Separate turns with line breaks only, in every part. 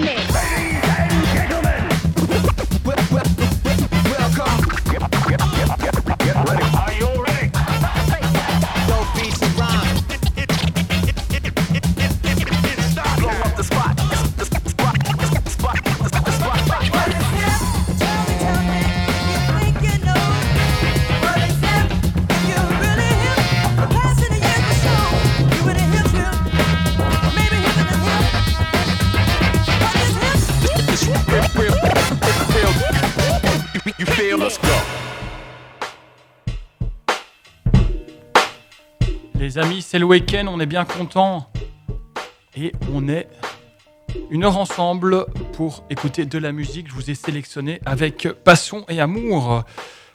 Les c'est le week-end, on est bien content. Et on est une heure ensemble pour écouter de la musique. Je vous ai sélectionné avec passion et amour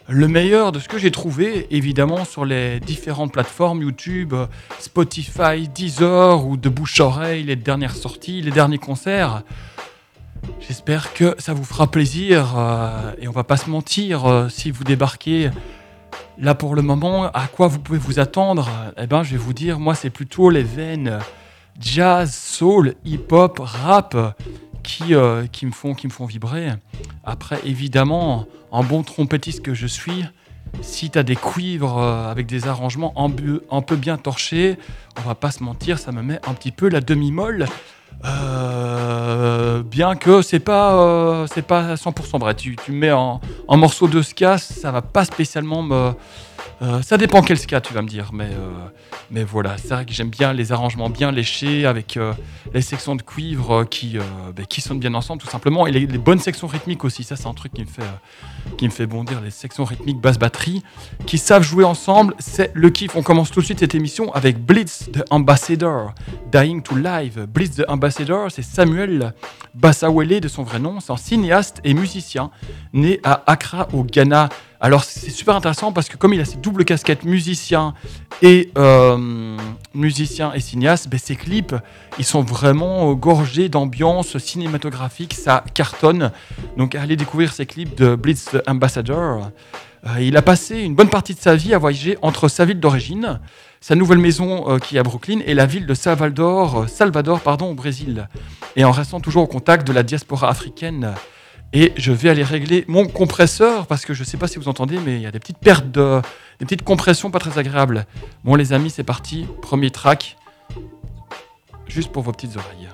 le meilleur de ce que j'ai trouvé, évidemment, sur les différentes plateformes YouTube, Spotify, Deezer ou de bouche-oreille, les dernières sorties, les derniers concerts. J'espère que ça vous fera plaisir euh, et on va pas se mentir euh, si vous débarquez Là pour le moment, à quoi vous pouvez vous attendre? Eh ben, je vais vous dire, moi c'est plutôt les veines jazz, soul, hip-hop, rap qui, euh, qui, me font, qui me font vibrer. Après, évidemment, en bon trompettiste que je suis, si tu as des cuivres euh, avec des arrangements un peu bien torchés, on va pas se mentir, ça me met un petit peu la demi-molle. Euh, bien que c'est pas euh, c'est pas 100% vrai. Tu, tu mets en, en, morceau de ska, ça va pas spécialement me euh, ça dépend quel ska, tu vas me dire, mais, euh, mais voilà, c'est vrai que j'aime bien les arrangements bien léchés avec euh, les sections de cuivre qui, ben, qui sonnent bien ensemble, tout simplement, et les, bonnes sections rythmiques aussi. Ça, c'est un truc qui me fait, qui me fait bondir. Les sections rythmiques basse batterie qui savent jouer ensemble, c'est le kiff. On commence tout de suite cette émission avec Blitz the Ambassador, Dying to Live. Blitz the Ambassador, c'est Samuel Bassawele de son vrai nom, c'est un cinéaste et musicien né à Accra au Ghana. Alors c'est super intéressant parce que comme il a cette double casquette musicien et euh, musicien et cinéaste, ben, ses clips ils sont vraiment euh, gorgés d'ambiance cinématographique, ça cartonne. Donc allez découvrir ses clips de Blitz Ambassador. Euh, il a passé une bonne partie de sa vie à voyager entre sa ville d'origine, sa nouvelle maison qui est à Brooklyn et la ville de Salvador, Salvador pardon, au Brésil. Et en restant toujours au contact de la diaspora africaine et je vais aller régler mon compresseur parce que je ne sais pas si vous entendez, mais il y a des petites pertes de, des petites compressions pas très agréables. Bon les amis, c'est parti. Premier track, juste pour vos petites oreilles.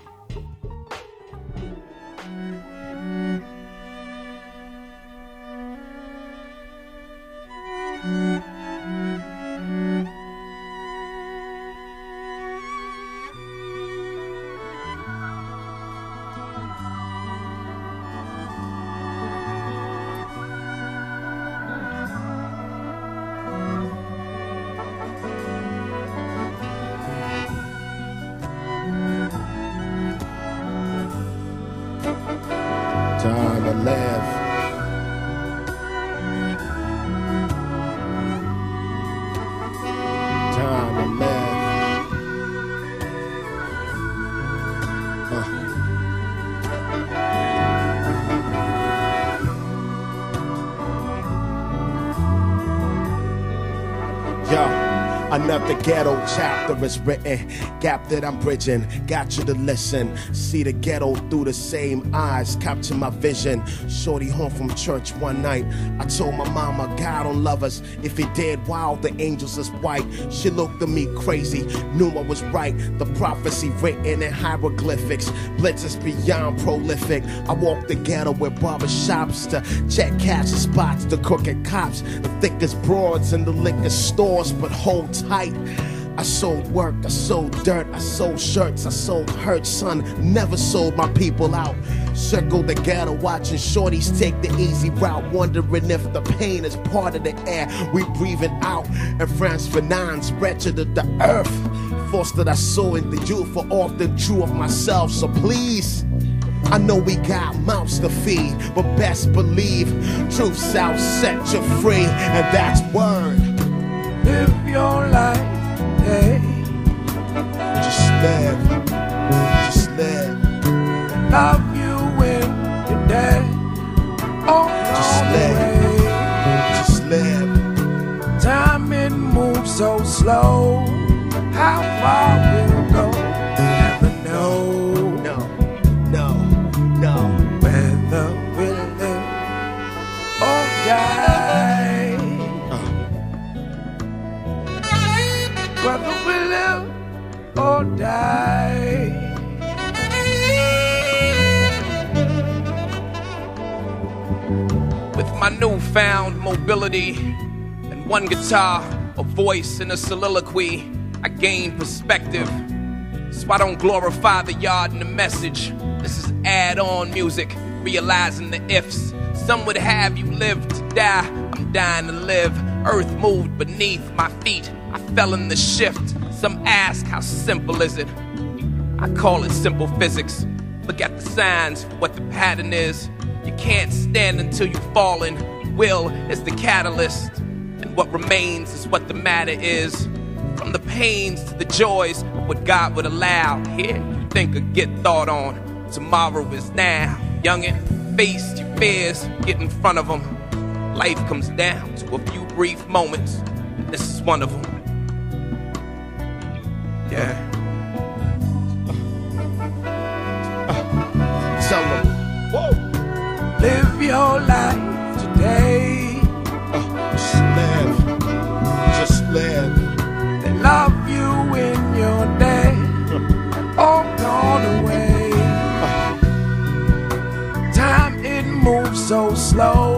Another ghetto chapter is written. Gap that I'm bridging. Got you to listen. See the ghetto through the same eyes. Capture my vision. Shorty home from church one night. I told my mama, God don't love us. If he did, wow, the angels is white. She looked at me crazy. Knew I was right. The prophecy written in hieroglyphics. Blitzes beyond prolific. I walk the ghetto with barber shops to check cash spots. The crooked cops. The thickest broads in the liquor stores. But hold tight. I sold work, I sold dirt, I sold shirts, I sold hurt, son. Never sold my people out. Circle the ghetto, watching shorties take the easy route, wondering if the pain is part of the air we breathing out. And France finance wretched of the earth. Force that I sow in the youth for often true of myself. So please. I know we got mouths to feed, but best believe truth shall set you free, and that's word
live your life. Hey.
Just live. Just live.
Love you when you're dead. On
Just live. Just live.
Time it moves so slow. How far we'll die. With my newfound mobility and one guitar, a voice, and a soliloquy, I gain perspective. So I don't glorify the yard and the message. This is add on music, realizing the ifs. Some would have you live to die. I'm dying to live. Earth moved beneath my feet. I fell in the shift. Some ask, how simple is it? I call it simple physics. Look at the signs what the pattern is. You can't stand until you've fallen. Will is the catalyst. And what remains is what the matter is. From the pains to the joys what God would allow. Here, you think or get thought on. Tomorrow is now. Youngin', face your fears, get in front of them. Life comes down to a few brief moments. This is one of them. Yeah.
Tell them. Whoa.
Live your life today.
Just live. Just live.
They love you in your day. All gone away. Time it moves so slow.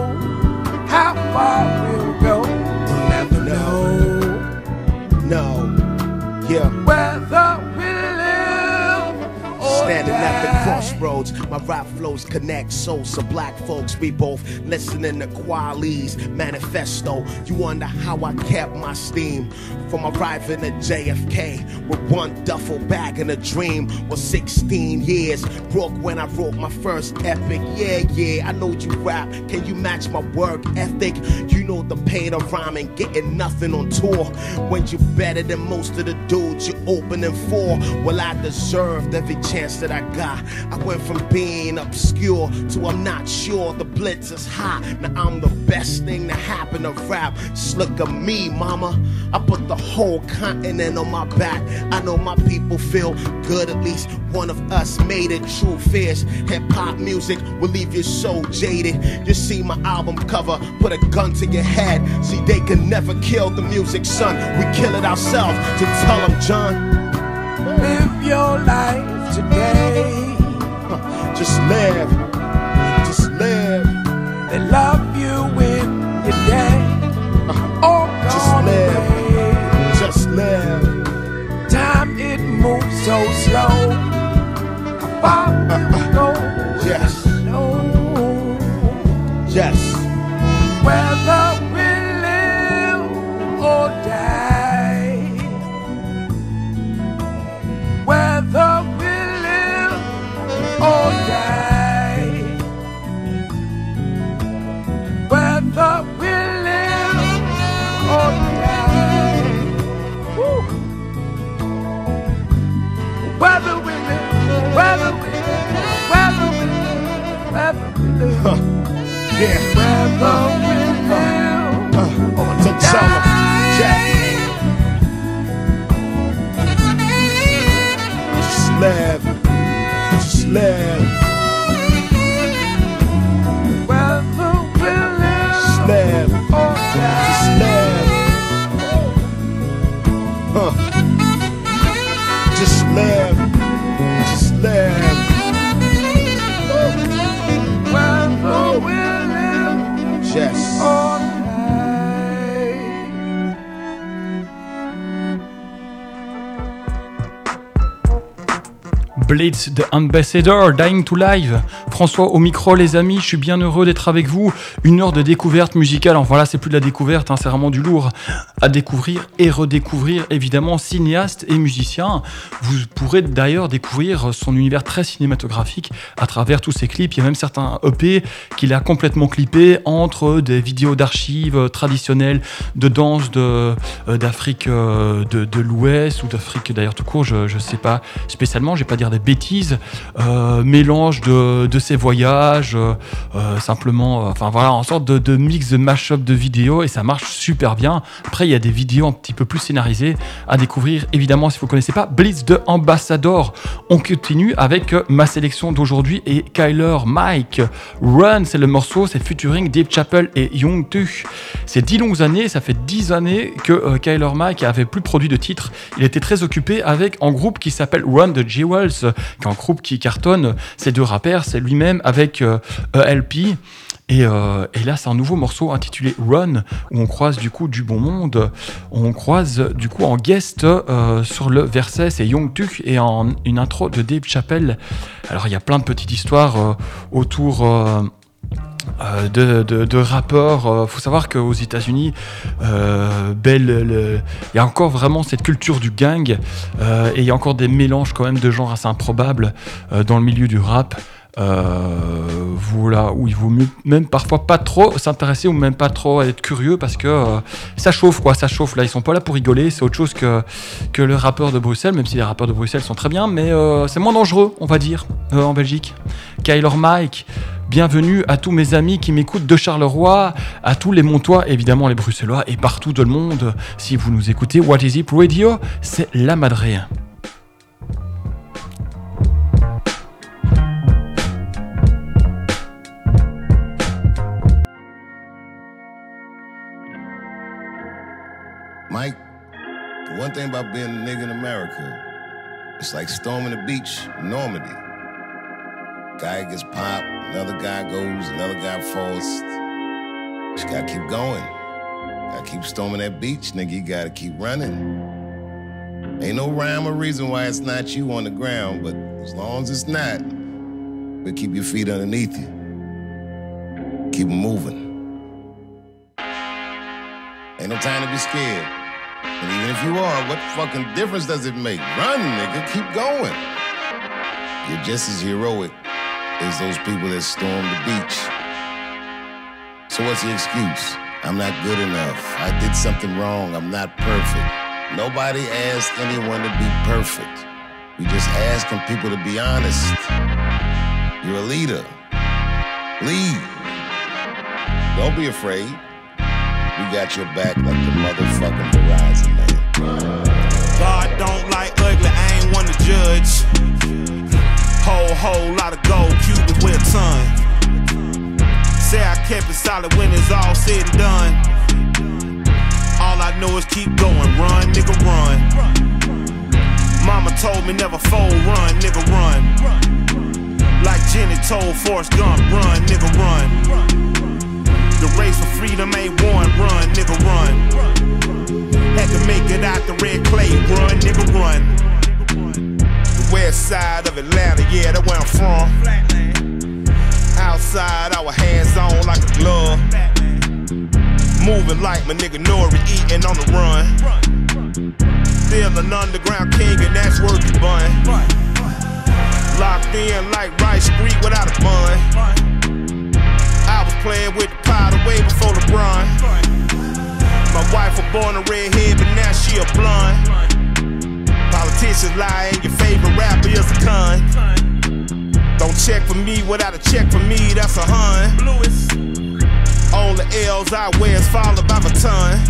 Crossroads, my rap flows connect souls to black folks. We both listening to Quali's manifesto. You wonder how I kept my steam from arriving at JFK with one duffel bag and a dream. Was 16 years broke when I wrote my first epic. Yeah, yeah, I know you rap. Can you match my work ethic? You know the pain of rhyming, getting nothing on tour. When you better than most of the dudes you opening for. Well, I deserved every chance that I got. I went from being obscure to I'm not sure. The blitz is hot. Now I'm the best thing to happen to rap. Just look at me, mama. I put the whole continent on my back. I know my people feel good. At least one of us made it. True fears. Hip hop music will leave you so jaded. You see my album cover, put a gun to your head. See, they can never kill the music, son. We kill it ourselves. To tell them, John.
Live your life today.
Just live.
Blitz The Ambassador, Dying to Live. François au micro, les amis, je suis bien heureux d'être avec vous. Une heure de découverte musicale. Enfin là, c'est plus de la découverte, hein, c'est vraiment du lourd à découvrir et redécouvrir. Évidemment, cinéaste et musicien. Vous pourrez d'ailleurs découvrir son univers très cinématographique à travers tous ses clips. Il y a même certains EP qu'il a complètement clippés entre des vidéos d'archives traditionnelles de danse euh, d'Afrique euh, de, de l'Ouest ou d'Afrique d'ailleurs tout court. Je, je sais pas spécialement, je vais pas dire des bêtises, mélange de, de ses voyages, simplement, enfin voilà, en sorte de, mix de mash-up de vidéos et ça marche super bien. Après, il y a des vidéos un petit peu plus scénarisées à découvrir. Évidemment, si vous ne connaissez pas, Blitz de Ambassador. On continue avec ma sélection d'aujourd'hui et Kyler Mike. Run, c'est le morceau, c'est featuring Deep Chapel et Young Tu. C'est dix longues années, ça fait dix années que euh, Kyler Mike avait plus produit de titres. Il était très occupé avec un groupe qui s'appelle Run de Jewels, qui est un groupe qui cartonne. Ces deux rappeurs, c'est lui-même avec euh, ELP. Euh, et, là, c'est un nouveau morceau intitulé Run, où on croise du coup du bon monde. On croise du coup en guest euh, sur le verset, c'est Young Tuk et en une intro de Dave Chappelle. Alors, il y a plein de petites histoires euh, autour. de, rappeurs. faut savoir qu'aux États-Unis, il y a encore vraiment cette culture du gang et il y a encore des mélanges quand même de genres assez improbables dans le milieu du rap. Euh, voilà, où il vaut mieux même parfois pas trop s'intéresser ou même pas trop être curieux parce que euh, ça chauffe quoi, ça chauffe là, ils sont pas là pour rigoler, c'est autre chose que, que le rappeur de Bruxelles, même si les rappeurs de Bruxelles sont très bien, mais euh, c'est moins dangereux, on va dire, en Belgique. Kyler Mike, bienvenue à tous mes amis qui m'écoutent de Charleroi, à tous les Montois, évidemment les Bruxellois et partout dans le monde. Si vous nous écoutez, What is It Radio, c'est la Madré.
Mike, the one thing about being a nigga in America, it's like storming the beach in Normandy. Guy gets popped, another guy goes, another guy falls. Just gotta keep going. Gotta keep storming that beach, nigga. You gotta keep running. Ain't no rhyme or reason why it's not you on the ground, but as long as it's not, but keep your feet underneath you. Keep moving. Ain't no time to be scared. And even if you are, what fucking difference does it make? Run, nigga, keep going. You're just as heroic as those people that stormed the beach. So what's the excuse? I'm not good enough. I did something wrong. I'm not perfect. Nobody asked anyone to be perfect. We just asking people to be honest. You're a leader. Lead. Don't be afraid. We got your back like the motherfucking Verizon, man.
God don't like ugly, I ain't one to judge. Whole, whole lot of gold Cubans with a ton. Say I kept it solid when it's all said and done. All I know is keep going, run, nigga, run. Mama told me never fold, run, nigga, run. Like Jenny told Forrest Gump, run, nigga, run. The race for freedom ain't won, run, nigga, run. Had to make it out the red clay, run, nigga, run. The west side of Atlanta, yeah, that's where I'm from. Outside, our hands on like a glove. Moving like my nigga Nori, eating on the run. Still an underground king, and that's worth the bun. Locked in like Rice Street without a bun. Playing with the powder way before LeBron. My wife was born a redhead, but now she a blonde. Politicians lie, and your favorite rapper is a con. Don't check for me without a check for me, that's a hun. All the L's I wear is followed by my ton.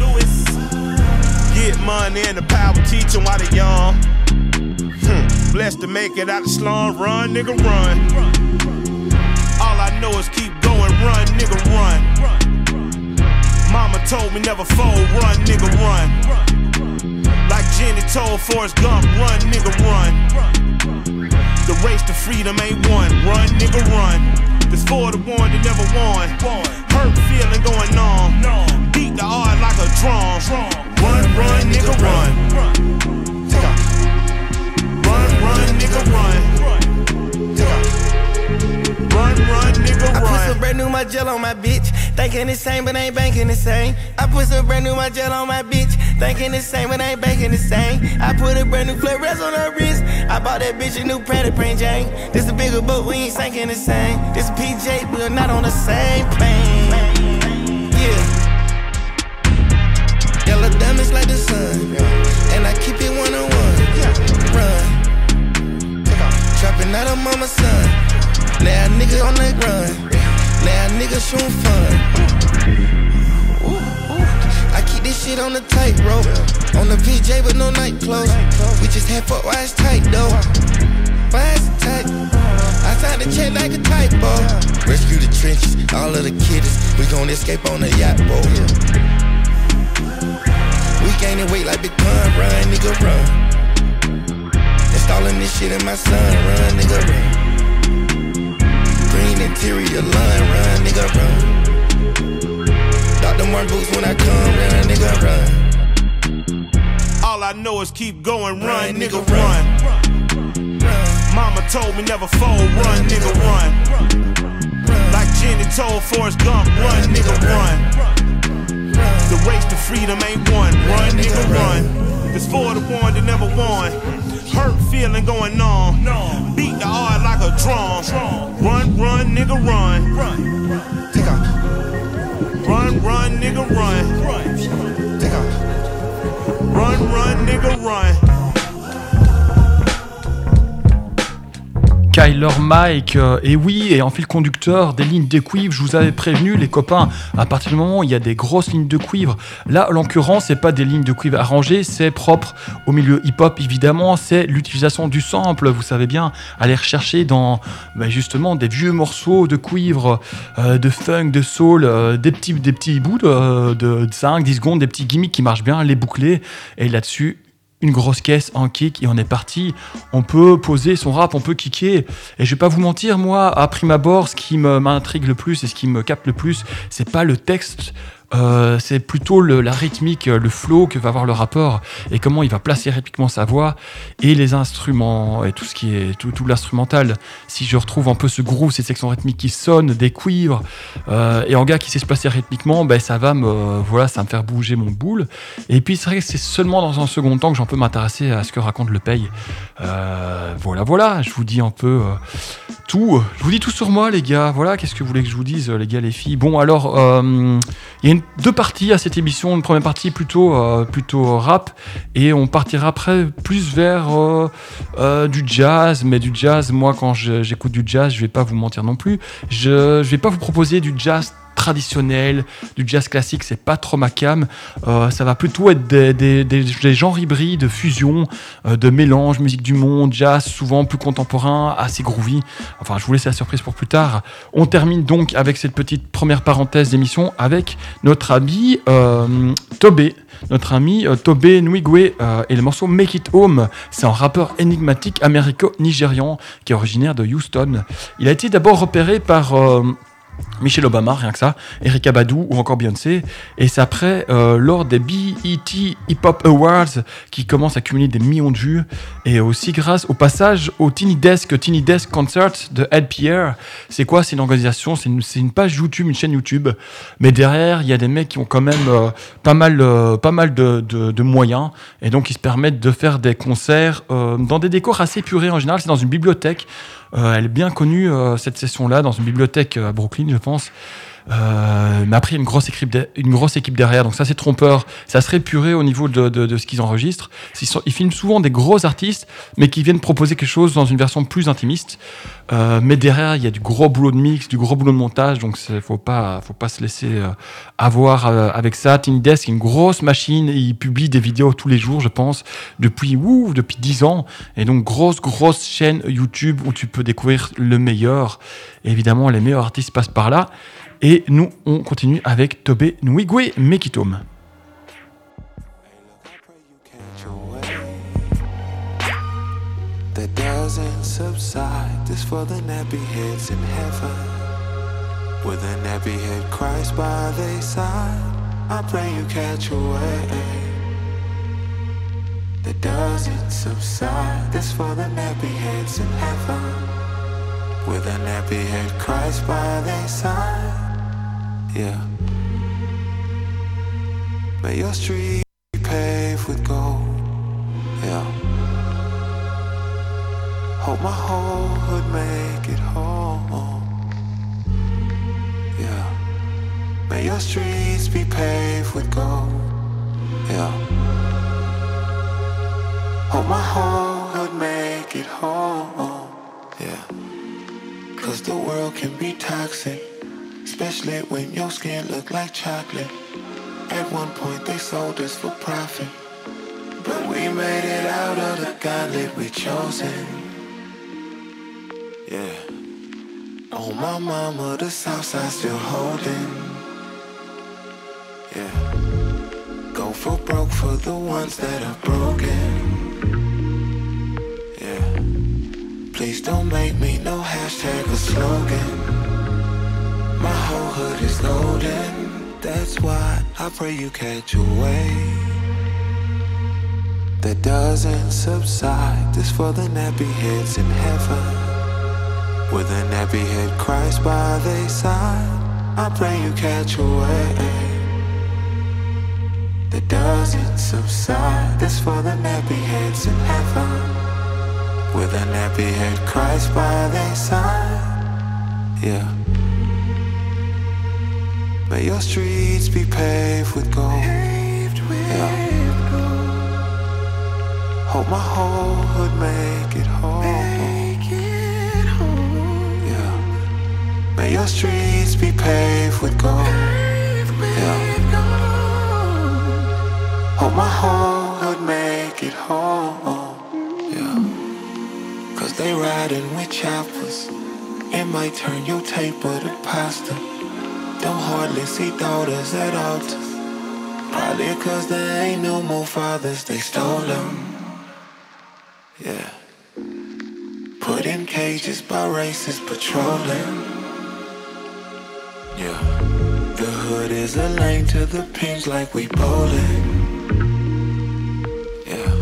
Get money and the power teach while they young. Hmm. Blessed to make it out the slum, run, nigga, run. All I know is keep run, nigga, run. Mama told me never fold, run, nigga, run. Like Jenny told Forrest Gump, run, nigga, run. The race to freedom ain't won, run, nigga, run. This for the one that never won. Hurt feeling going on.
Thinking the same, but ain't banking the same. I put some brand new my gel on my bitch. Thinking the same, but ain't banking the same. I put a brand new flip rest on her wrist. I bought that bitch a new Pratt Print Jane. This a bigger boat, we ain't sinking the same. This PJ, we're not on the same plane. Yeah. Yellow diamonds like the sun. And I keep it one on one. Run. Trapping out of mama's son. Now nigga on the run. Now niggas showing fun. I keep this shit on the tightrope. On the PJ with no night clothes. We just had fuck why it's tight though. Why it's tight? I signed the check like a typo. Rescue the trenches, all of the kiddies. We gon' escape on the yacht boat. We gaining weight like Big Pun, run, nigga, run. Installing this shit in my son, run, nigga, run. Interior line, run, nigga, run. Dr. Martin boots when I come, run, nigga, run.
All I know is keep going, run, nigga, run. Mama told me never fold, run, nigga, run. Like Jenny told Forrest Gump, run, nigga, run. The race to freedom ain't one, run, nigga, run. It's for the one that never won. Hurt feeling going on. Beat the heart like a drum. Run, run, nigga, run.
Take off,
Run, run, nigga, run.
take off.
Run, run, nigga, run.
Kyler Mike, euh, et oui, et en fil conducteur, des lignes de cuivre, je vous avais prévenu, les copains, à partir du moment où il y a des grosses lignes de cuivre, là, en c'est pas des lignes de cuivre arrangées, c'est propre au milieu hip-hop, évidemment, c'est l'utilisation du sample, vous savez bien, aller rechercher dans, ben, justement, des vieux morceaux de cuivre, euh, de funk, de soul, euh, des, petits, des petits bouts de, de 5, 10 secondes, des petits gimmicks qui marchent bien, les boucler, et là-dessus, une grosse caisse en kick et on est parti. On peut poser son rap, on peut kicker. Et je vais pas vous mentir, moi, à prime abord, ce qui m'intrigue le plus et ce qui me capte le plus, c'est pas le texte. Euh, c'est plutôt la rythmique, le flow que va avoir le rappeur et comment il va placer rythmiquement sa voix et les instruments et tout ce qui est tout, l'instrumental. Si je retrouve un peu ce groove, ces sections rythmiques qui sonnent, des cuivres euh, et en gars qui sait se placer rythmiquement, ben ça va me voilà, ça va me faire bouger mon boule. Et puis c'est vrai que c'est seulement dans un second temps que j'en peux m'intéresser à ce que raconte le paye. Euh, voilà, voilà, je vous dis un peu euh, tout. Je vous dis tout sur moi, les gars. Voilà, qu'est-ce que vous voulez que je vous dise, les gars, les filles? Bon, alors, euh, il y a une- deux parties à cette émission. Une première partie plutôt, euh, plutôt rap, et on partira après plus vers euh, euh, du jazz. Mais du jazz, moi, quand j'écoute du jazz, je vais pas vous mentir non plus. Je, je vais pas vous proposer du jazz traditionnel, du jazz classique, c'est pas trop ma cam. Euh, ça va plutôt être des, des, genres hybrides, de fusion, euh, de mélange, musique du monde, jazz, souvent plus contemporain, assez groovy. Enfin, je vous laisse la surprise pour plus tard. On termine donc avec cette petite première parenthèse d'émission avec notre ami euh, Tobé. Notre ami euh, Tobé Nwigwe euh, et le morceau Make It Home. C'est un rappeur énigmatique américo-nigérian qui est originaire de Houston. Il a été d'abord repéré par Michelle Obama, rien que ça, Erika Badu ou encore Beyoncé. Et c'est après, euh, lors des BET Hip Hop Awards, qui commencent à cumuler des millions de vues, et aussi grâce au passage au Tiny Desk, Tiny Desk Concert de Ed Pierre. C'est quoi? C'est une organisation, c'est une, page YouTube, une chaîne YouTube. Mais derrière, il y a des mecs qui ont quand même euh, pas mal, euh, pas mal de, de- moyens, et donc ils se permettent de faire des concerts dans des décors assez purés en général. C'est dans une bibliothèque. Euh, elle est bien connue, euh, cette session-là, dans une bibliothèque euh, à Brooklyn, je pense. Euh, mais après, il y a une grosse, équipe derrière, donc ça c'est trompeur. Ça serait puré au niveau de, ce qu'ils enregistrent. Ils, filment souvent des gros artistes, mais qui viennent proposer quelque chose dans une version plus intimiste. Euh, mais derrière, il y a du gros boulot de mix, du gros boulot de montage, donc il faut pas, faut pas se laisser euh, avoir avec ça. Tiny Desk, c'est une grosse machine, il publie des vidéos tous les jours, je pense, depuis, ouh, depuis 10 ans. Et donc, grosse, grosse chaîne YouTube où tu peux découvrir le meilleur. Et évidemment, les meilleurs artistes passent par là. Et nous, on continue avec Tobé Nwigwe Mekitome.
that doesn't subside. This for the nappy heads in heaven. With a nappy head Christ by their side. I pray you catch a wave that doesn't subside. This for the nappy heads in heaven. With a nappy head Christ by their side. Yeah. May your street be paved with gold. Yeah. Hope my whole hood make it home. Yeah. May your streets be paved with gold. Yeah. Hope my whole hood make it home. Yeah. Cause the world can be toxic, especially when your skin look like chocolate. At one point they sold us for profit, but we made it out of the gauntlet we chosen. Yeah. Oh my mama, the south side still holding. Yeah. Go for broke for the ones that are broken. Yeah. Please don't make me no hashtag or slogan. Whole hood is golden. That's why I pray you catch a wave that doesn't subside. This for the nappy heads in heaven. With a nappy head Christ by their side. I pray you catch a wave that doesn't subside. This for the nappy heads in heaven. With a nappy head Christ by their side. Yeah. May your streets be paved with gold. Yeah. Hope my whole hood make it home. Yeah. May your streets be paved with gold. Yeah. Hope my whole hood make it home. Yeah. Cause they riding with choppers. It might turn your table to pasta. Don't hardly see daughters at altars. Probably cause there ain't no more fathers, they stole them. Yeah. Put in cages by racists patrolling. Yeah. The hood is a lane to the pins like we bowling. Yeah.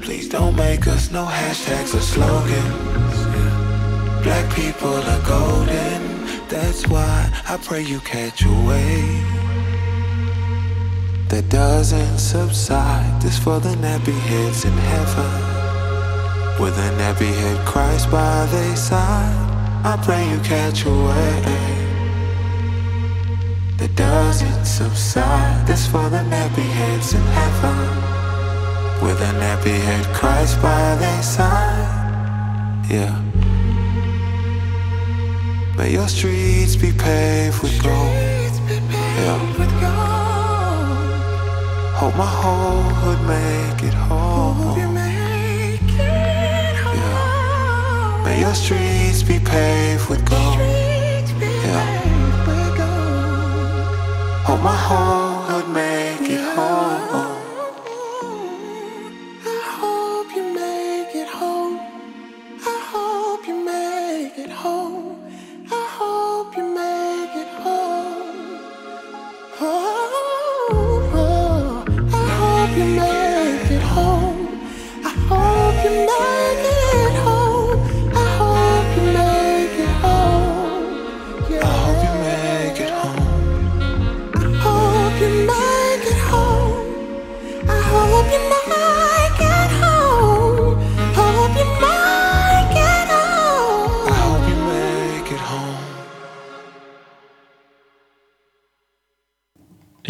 Please don't make us no hashtags or slogans. Yeah. Black people are golden. That's why I pray you catch a wave that doesn't subside. This for the nappy heads in heaven. With a nappy head Christ by their side. I pray you catch a wave that doesn't subside. This for the nappy heads in heaven. With a nappy head Christ by their side. Yeah. May your streets be paved with gold. Yeah. Hope my whole hood make it home. Yeah. May your streets be paved with gold. Yeah. Hope my whole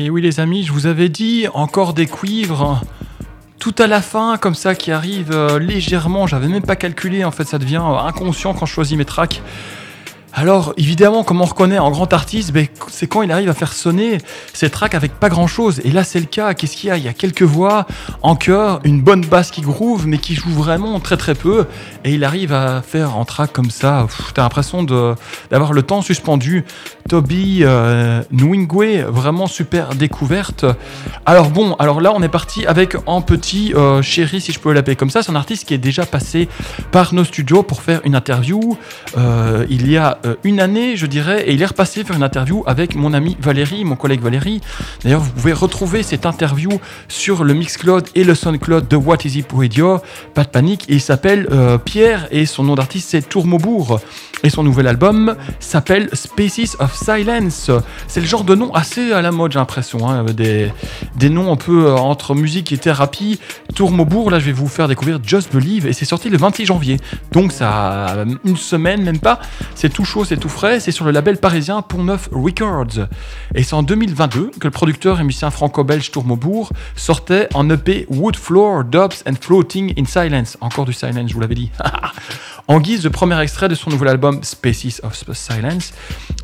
Et oui les amis, je vous avais dit encore des cuivres tout à la fin comme ça qui arrivent euh, légèrement, j'avais même pas calculé en fait ça devient euh, inconscient quand je choisis mes tracks. Alors évidemment comme on reconnaît en grand artiste, ben, c'est quand il arrive à faire sonner ses tracks avec pas grand chose. Et là c'est le cas, qu'est-ce qu'il y a? Il y a quelques voix en chœur, une bonne basse qui groove mais qui joue vraiment très très peu. Et il arrive à faire en track comme ça, t'as l'impression d'avoir le temps suspendu. Toby euh, Nwingwe, vraiment super découverte. Alors bon, alors là on est parti avec en petit euh, chéri si je peux l'appeler comme ça, c'est un artiste qui est déjà passé par nos studios pour faire une interview euh, il y a euh, une année je dirais et il est repassé faire une interview avec mon ami Valérie, mon collègue Valérie. D'ailleurs vous pouvez retrouver cette interview sur le Mixcloud et le Soundcloud de What Is It Radio, pas de panique, il s'appelle euh, Pierre et son nom d'artiste c'est Tourmaubourg et son nouvel album s'appelle Spaces of Silence. C'est le genre de nom assez à la mode, j'ai l'impression. hein, Des, des noms un peu euh, entre musique et thérapie. Tourmaubourg, là je vais vous faire découvrir Just Believe et c'est sorti le 26 janvier. Donc ça a une semaine, même pas. C'est tout chaud, c'est tout frais. C'est sur le label parisien Pont Neuf Records. Et c'est en 2022 que le producteur et musicien franco-belge Tourmaubourg sortait en EP Wood Floor, Dubs and Floating in Silence. Encore du silence, je vous l'avais dit. En guise de premier extrait de son nouvel album Spaces of Silence,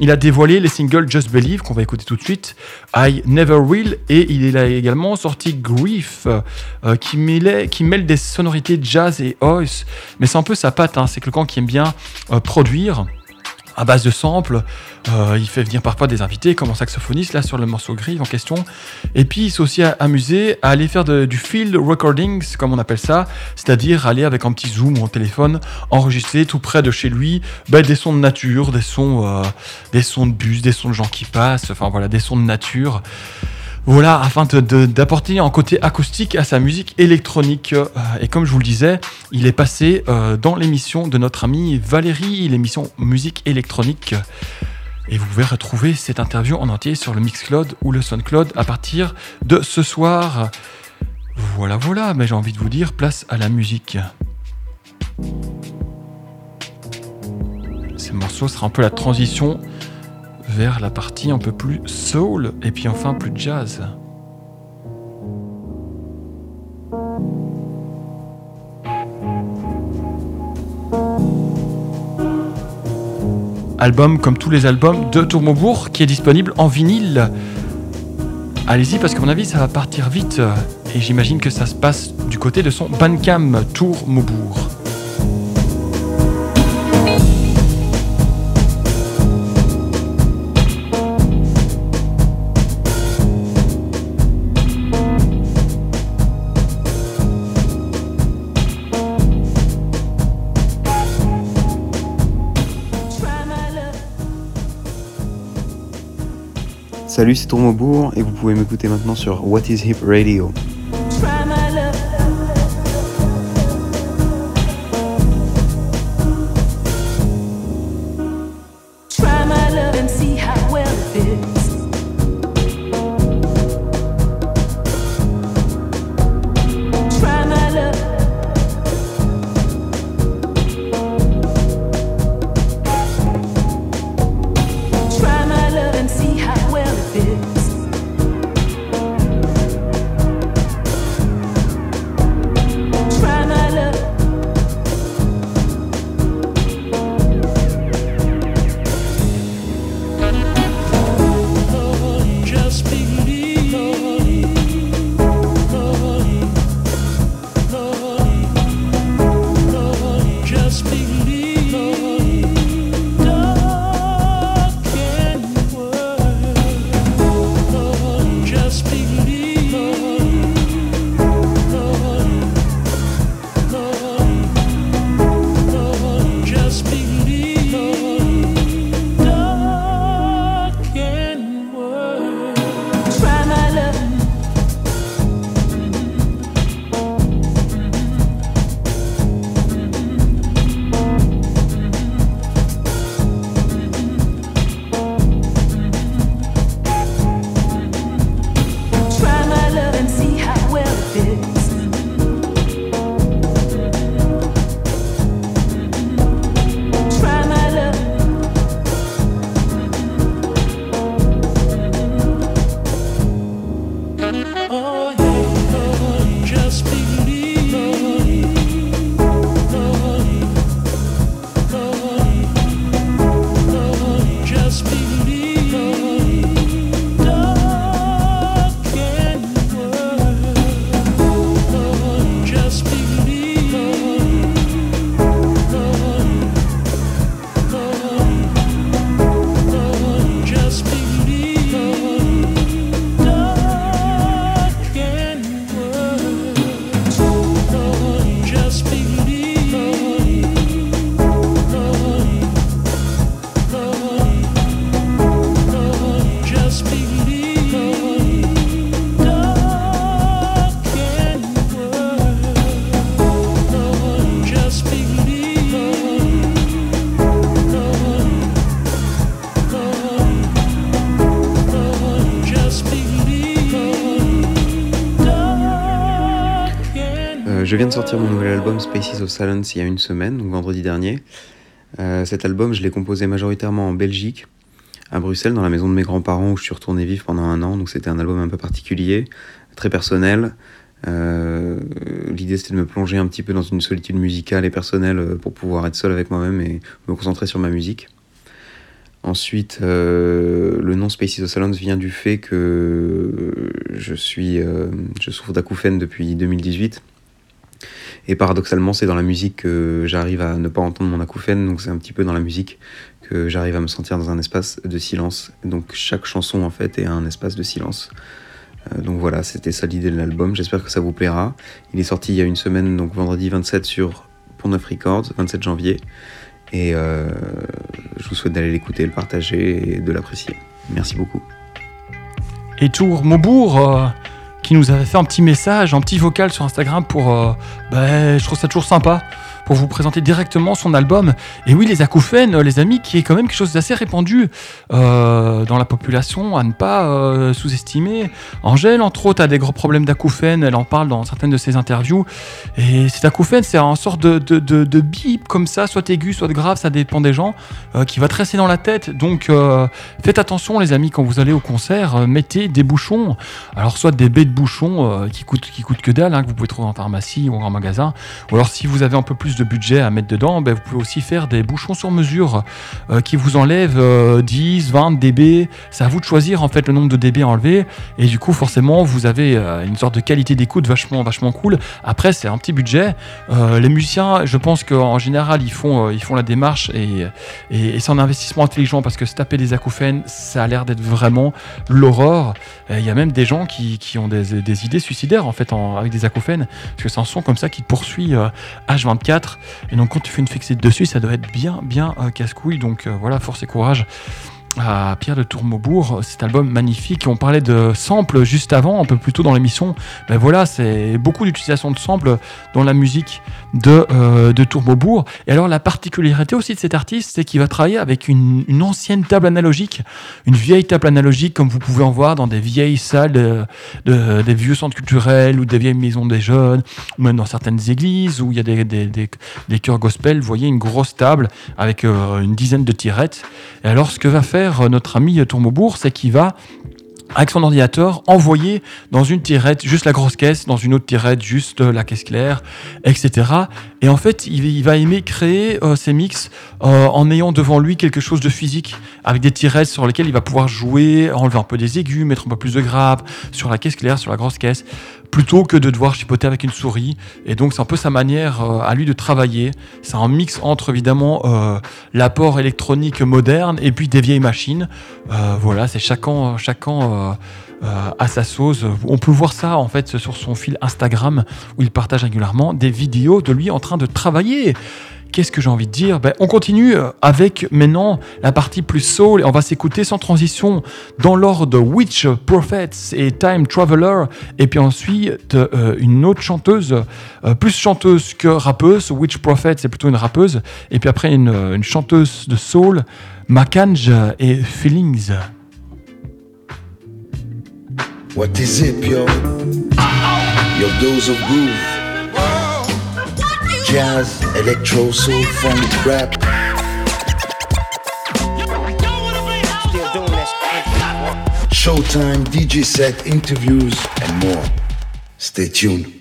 il a dévoilé les singles Just Believe, qu'on va écouter tout de suite, I Never Will, et il a également sorti Grief, euh, qui mêle des sonorités jazz et house, mais c'est un peu sa patte, hein. c'est quelqu'un qui aime bien euh, produire à base de samples. Euh, il fait venir parfois des invités comme un saxophoniste là sur le morceau gris en question. Et puis il s'est aussi amusé à aller faire du field recordings comme on appelle ça, c'est-à-dire aller avec un petit zoom ou un téléphone enregistrer tout près de chez lui ben, des sons de nature, des sons, euh, des sons de bus, des sons de gens qui passent, enfin voilà des sons de nature. Voilà, afin d'apporter un côté acoustique à sa musique électronique. Euh, et comme je vous le disais, il est passé euh, dans l'émission de notre amie Valérie, l'émission Musique électronique. Et vous pouvez retrouver cette interview en entier sur le Mixcloud ou le Soundcloud à partir de ce soir. Voilà, voilà, mais j'ai envie de vous dire, place à la musique. Ces morceaux sera un peu la transition vers la partie un peu plus soul et puis enfin plus jazz. Album comme tous les albums de Tourmaubourg qui est disponible en vinyle. Allez-y parce que mon avis ça va partir vite et j'imagine que ça se passe du côté de son Bandcamp Tour Maubourg.
Salut, c'est Tourmobourg et vous pouvez m'écouter maintenant sur What is Hip Radio. Je viens de sortir mon nouvel album Spaces of Silence il y a une semaine, donc vendredi dernier. Euh, cet album, je l'ai composé majoritairement en Belgique, à Bruxelles, dans la maison de mes grands-parents où je suis retourné vivre pendant un an. Donc c'était un album un peu particulier, très personnel,
Euh, L'idée c'était de me plonger un petit peu dans une solitude musicale et personnelle euh, pour pouvoir être seul avec moi-même et me concentrer sur ma musique. Ensuite, le nom Spaces of Salons vient du fait que je je souffre d'acouphènes depuis 2018. Et paradoxalement, c'est dans la musique que j'arrive à ne pas entendre mon acouphène, donc c'est un petit peu dans la musique que j'arrive à me sentir dans un espace de silence. Donc chaque chanson en fait est un espace de silence. Euh, donc voilà, c'était ça l'idée de l'album. J'espère que ça vous plaira. Il est sorti il y a une semaine, donc vendredi 27 sur Pont Neuf Records, 27 janvier. Et euh, je vous souhaite d'aller l'écouter, le partager et de l'apprécier. Merci beaucoup.
Et Tour Maubourg, euh, qui nous avait fait un petit message, un petit vocal sur Instagram pour. euh, bah, je trouve ça toujours sympa. Pour vous présenter directement son album. Et oui, les acouphènes, euh, les amis, qui est quand même quelque chose d'assez répandu euh, dans la population, à ne pas euh, sous-estimer. Angèle, entre autres, a des gros problèmes d'acouphènes. Elle en parle dans certaines de ses interviews. Et cet acouphène, c'est un sorte de, de, de, bip comme ça, soit aigu, soit grave, ça dépend des gens, qui va te rester dans la tête. Donc, faites attention, les amis, quand vous allez au concert, mettez des bouchons. Alors, soit des baies de bouchons qui, coûtent, qui coûtent que dalle, hein, que vous pouvez trouver en pharmacie ou en magasin. Ou alors, si vous avez un peu plus de de budget à mettre dedans, ben, vous pouvez aussi faire des bouchons sur mesure euh, qui vous enlèvent euh, 10, 20 dB. C'est à vous de choisir en fait le nombre de dB à enlever. Et du coup, forcément, vous avez euh, une sorte de qualité d'écoute vachement, vachement cool. Après, c'est un petit budget. les musiciens, je pense qu'en général, ils font, ils font la démarche et, et, c'est un investissement intelligent parce que se taper des acouphènes, ça a l'air d'être vraiment l'aurore. Il y a même des gens qui, qui ont des, idées suicidaires en fait en, avec des acouphènes parce que c'est un son comme ça qui poursuit H24 et donc quand tu fais une fixette dessus, ça doit être bien, bien euh, casse-couille. Donc euh, voilà, force et courage à Pierre de Tourmaubourg, cet album magnifique. On parlait de samples juste avant, un peu plus tôt dans l'émission. Ben voilà, c'est beaucoup d'utilisation de samples dans la musique de, euh, de Tourmaubourg. Et alors la particularité aussi de cet artiste, c'est qu'il va travailler avec une, ancienne table analogique, une vieille table analogique comme vous pouvez en voir dans des vieilles salles, de, de- des vieux centres culturels ou des vieilles maisons des jeunes, ou même dans certaines églises où il y a des, des chœurs gospel. Vous voyez une grosse table avec euh, une dizaine de tirettes. Et alors, ce que va faire euh, notre ami Tourmaubourg, c'est qu'il va avec son ordinateur, envoyer dans une tirette juste la grosse caisse, dans une autre tirette juste euh, la caisse claire, etc. Et en fait, il, va aimer créer euh, ses mix euh, en ayant devant lui quelque chose de physique, avec des tirettes sur lesquelles il va pouvoir jouer, enlever un peu des aigus, mettre un peu plus de graves sur la caisse claire, sur la grosse caisse, plutôt que de devoir chipoter avec une souris. Et donc, c'est un peu sa manière euh, à lui de travailler. C'est un mix entre évidemment euh, l'apport électronique moderne et puis des vieilles machines. Euh, voilà, c'est chacun, chacun euh, euh, à sa sauce. On peut voir ça en fait sur son fil Instagram où il partage régulièrement des vidéos de lui en train de travailler. Qu'est-ce que j'ai envie de dire? Ben, On continue avec maintenant la partie plus soul et on va s'écouter sans transition dans l'ordre Witch Prophets et Time Traveler et puis ensuite euh, une autre chanteuse, euh, plus chanteuse que rappeuse. Witch Prophets c'est plutôt une rappeuse et puis après une, une chanteuse de soul, Makanj et Feelings.
What is it, yo? Your dose of groove. Jazz, electro, soul, funk, rap. Showtime, DJ set, interviews, and more. Stay tuned.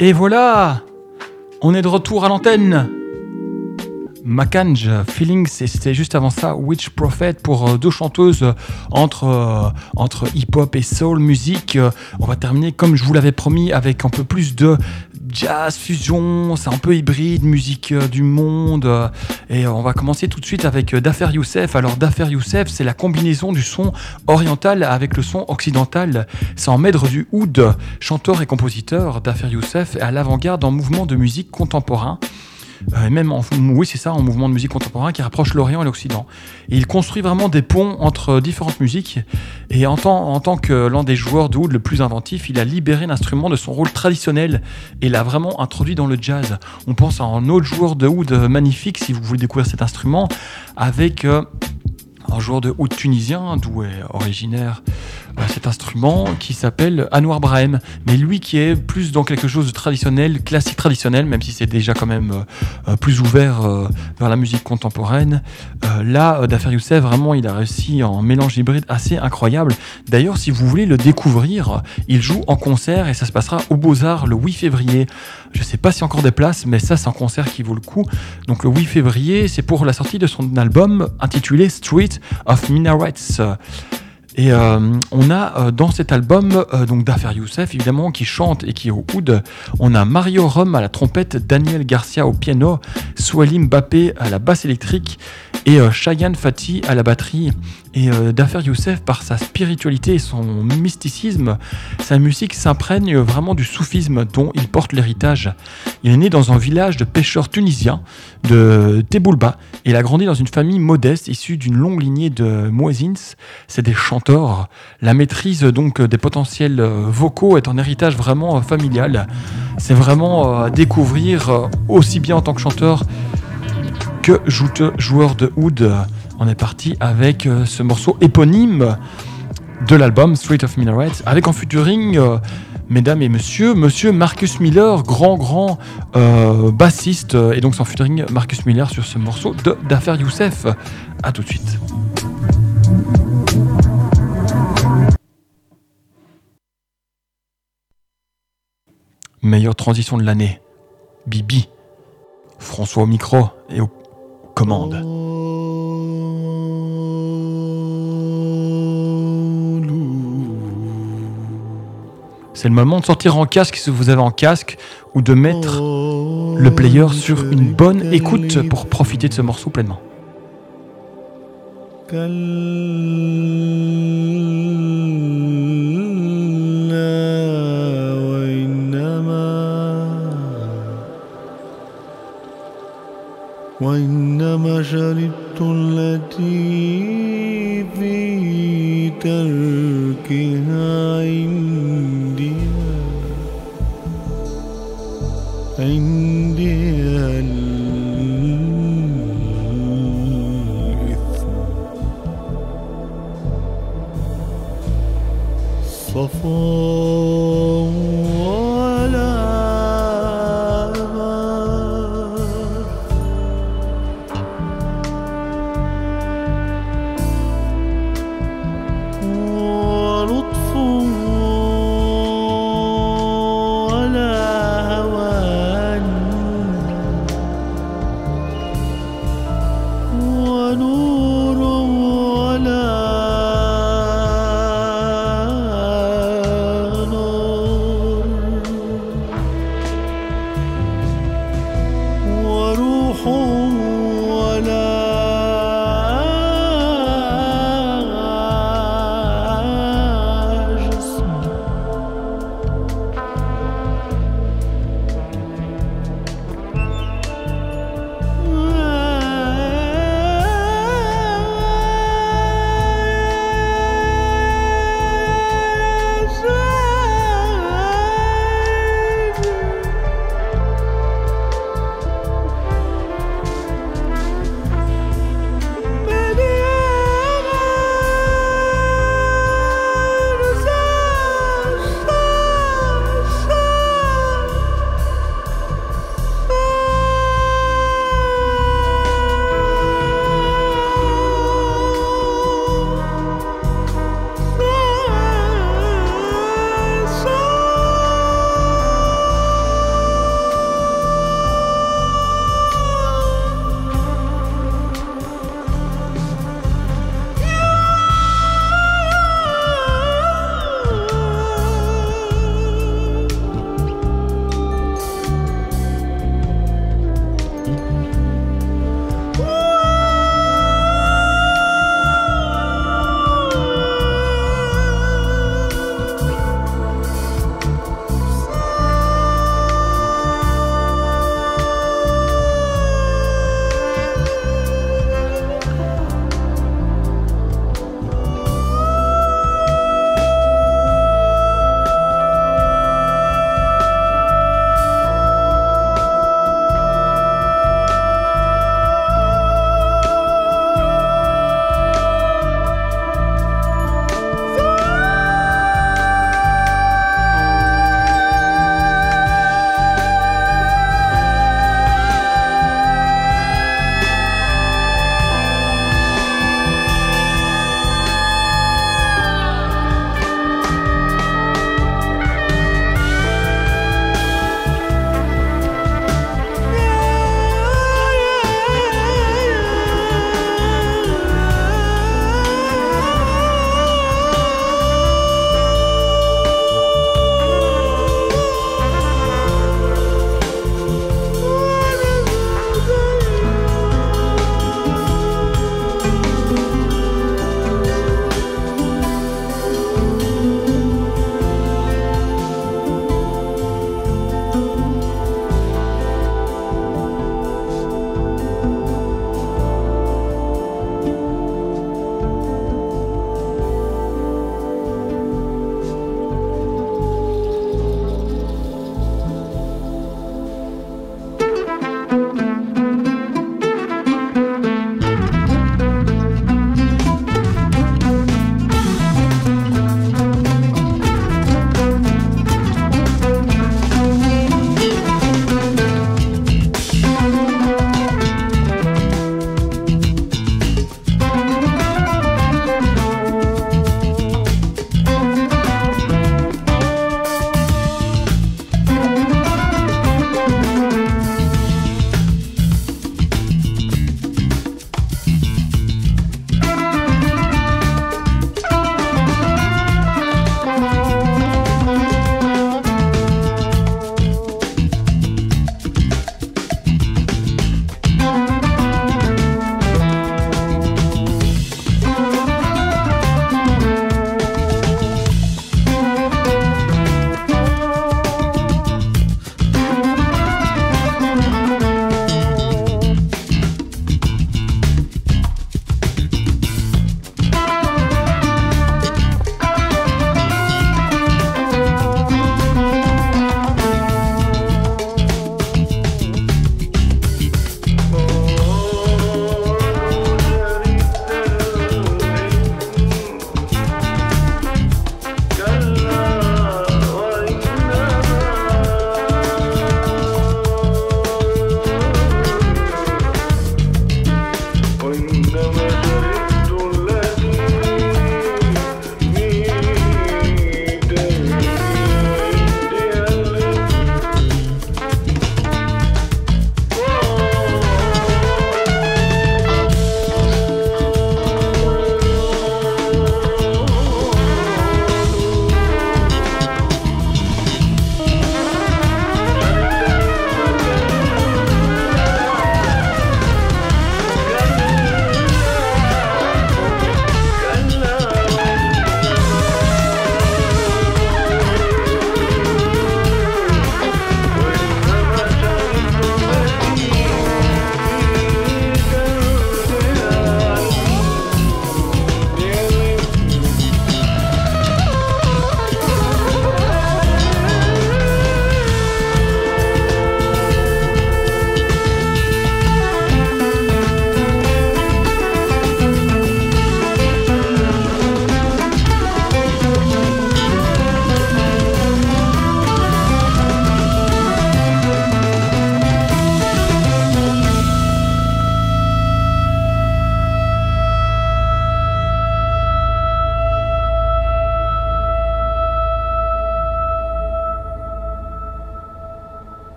Et voilà, on est de retour à l'antenne. Macanj, Feelings, et c'était juste avant ça Witch Prophet pour euh, deux chanteuses euh, entre, euh, entre hip-hop et soul musique. On va terminer, comme je vous l'avais promis, avec un peu plus de jazz, fusion, c'est un peu hybride, musique du monde. Et on va commencer tout de suite avec Dafer Youssef. Alors Dafer Youssef, c'est la combinaison du son oriental avec le son occidental. C'est en maître du oud, chanteur et compositeur. Dafer Youssef est à l'avant-garde en mouvement de musique contemporain. Euh, même en, oui c'est ça, en mouvement de musique contemporain qui rapproche l'Orient et l'Occident. Il construit vraiment des ponts entre différentes musiques. Et en tant, que l'un des joueurs de oud le plus inventif, il a libéré l'instrument de son rôle traditionnel et l'a vraiment introduit dans le jazz. On pense à un autre joueur de oud magnifique, si vous voulez découvrir cet instrument, avec euh, un joueur de oud tunisien, d'où est originaire cet instrument qui s'appelle Anwar Brahim, mais lui qui est plus dans quelque chose de traditionnel, classique traditionnel, même si c'est déjà quand même euh, euh, plus ouvert vers la musique contemporaine. là, Dafer Youssef, vraiment, il a réussi en mélange hybride assez incroyable. D'ailleurs, si vous voulez le découvrir, il joue en concert et ça se passera au Beaux-Arts le 8 février. Je sais pas si encore des places, mais ça, c'est un concert qui vaut le coup. Donc, le 8 février, c'est pour la sortie de son album intitulé Street of Minarets. Et euh, on a euh, dans cet album euh, donc Dafer Youssef évidemment qui chante et qui est au oud. On a Mario Rum à la trompette, Daniel Garcia au piano, Swalim Mbappé à la basse électrique et Cheyenne Fati à la batterie. Et Dafer Youssef, par sa spiritualité et son mysticisme, sa musique s'imprègne vraiment du soufisme dont il porte l'héritage. Il est né dans un village de pêcheurs tunisiens de Teboulba et il a grandi dans une famille modeste issue d'une longue lignée de muezzins. C'est des chanteurs la maîtrise donc des potentiels euh, vocaux est un héritage vraiment euh, familial. C'est vraiment euh, à découvrir aussi bien en tant que chanteur joueur de oud. On est parti avec ce morceau éponyme de l'album Street of Minarets avec en featuring mesdames et messieurs, monsieur Marcus Miller, grand grand bassiste, et donc sans featuring Marcus Miller sur ce morceau de d'affaire Youssef. A tout de suite. Meilleure transition de l'année. Bibi. François au micro et aux commandes. C'est le moment de sortir en casque si vous avez en casque ou de mettre le player sur une bonne écoute pour profiter de ce morceau pleinement.
وإنما شربت التي في تركها. عندي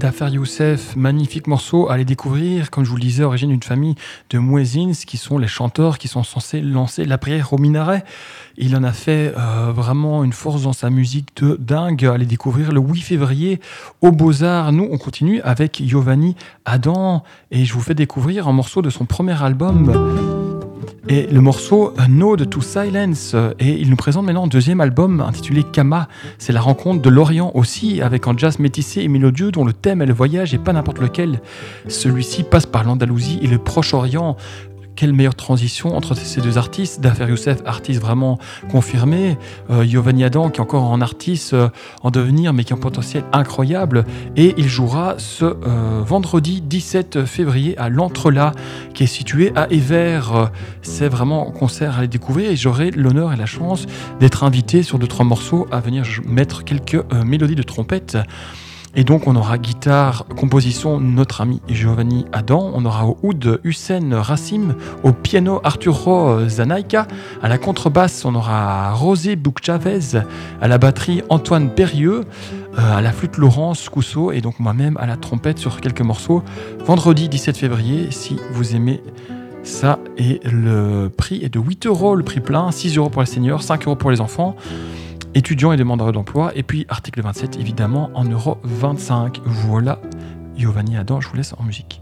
Dafer Youssef, magnifique morceau à aller découvrir, comme je vous le disais, origine d'une famille de muezzins qui sont les chanteurs qui sont censés lancer la prière au minaret. Il en a fait euh, vraiment une force dans sa musique de dingue. Allez découvrir le 8 février au Beaux-Arts. Nous, on continue avec Giovanni Adam et je vous fais découvrir un morceau de son premier album. Et le morceau No to Silence. Et il nous présente maintenant un deuxième album intitulé Kama. C'est la rencontre de l'Orient aussi, avec un jazz métissé et mélodieux dont le thème est le voyage et pas n'importe lequel. Celui-ci passe par l'Andalousie et le Proche-Orient, quelle meilleure transition entre ces deux artistes. Dafer Youssef, artiste vraiment confirmé. Euh, Giovanni qui est encore un artiste euh, en devenir, mais qui a un potentiel incroyable. Et il jouera ce euh, vendredi 17 février à l'Entrela, qui est situé à Evers. C'est vraiment un concert à aller découvrir et j'aurai l'honneur et la chance d'être invité sur deux, trois morceaux à venir mettre quelques mélodies de trompette. Et donc on aura guitare, composition notre ami Giovanni Adam, on aura au oud Hussein Rassim, au piano Arturo Zanaika, à la contrebasse on aura Rosé Boukchavez, à la batterie Antoine Perrieux, euh, à la flûte Laurence Cousseau. Et donc moi-même à la trompette sur quelques morceaux. Vendredi 17 février, si vous aimez ça, et le prix est de 8 euros le prix plein, 6 euros pour les seniors, 5 euros pour les enfants étudiants et demandeurs d'emploi. Et puis article 27, évidemment, en euros 25. Voilà, Giovanni Adam, je vous laisse en musique.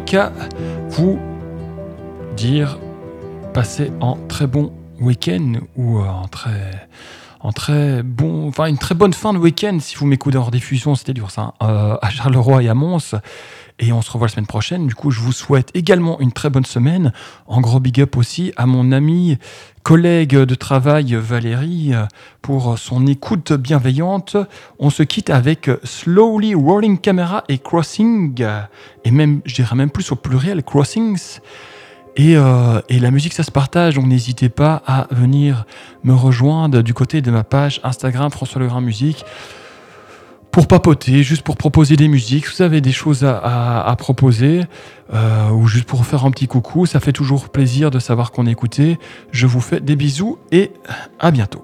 Qu'à vous dire passez un très bon week-end ou un très en très bon, enfin une très bonne fin de week-end si vous m'écoutez en diffusion, c'était dur ça, euh, à Charleroi et à Mons. Et on se revoit la semaine prochaine. Du coup, je vous souhaite également une très bonne semaine. En gros big up aussi à mon ami, collègue de travail Valérie pour son écoute bienveillante. On se quitte avec Slowly Rolling Camera et Crossing. Et même, je dirais même plus au pluriel, Crossings. Et, euh, et, la musique, ça se partage, donc n'hésitez pas à venir me rejoindre du côté de ma page Instagram François Legrand Musique pour papoter, juste pour proposer des musiques. Vous avez des choses à, proposer euh, ou juste pour faire un petit coucou, ça fait toujours plaisir de savoir qu'on écouté. Je vous fais des bisous et à bientôt.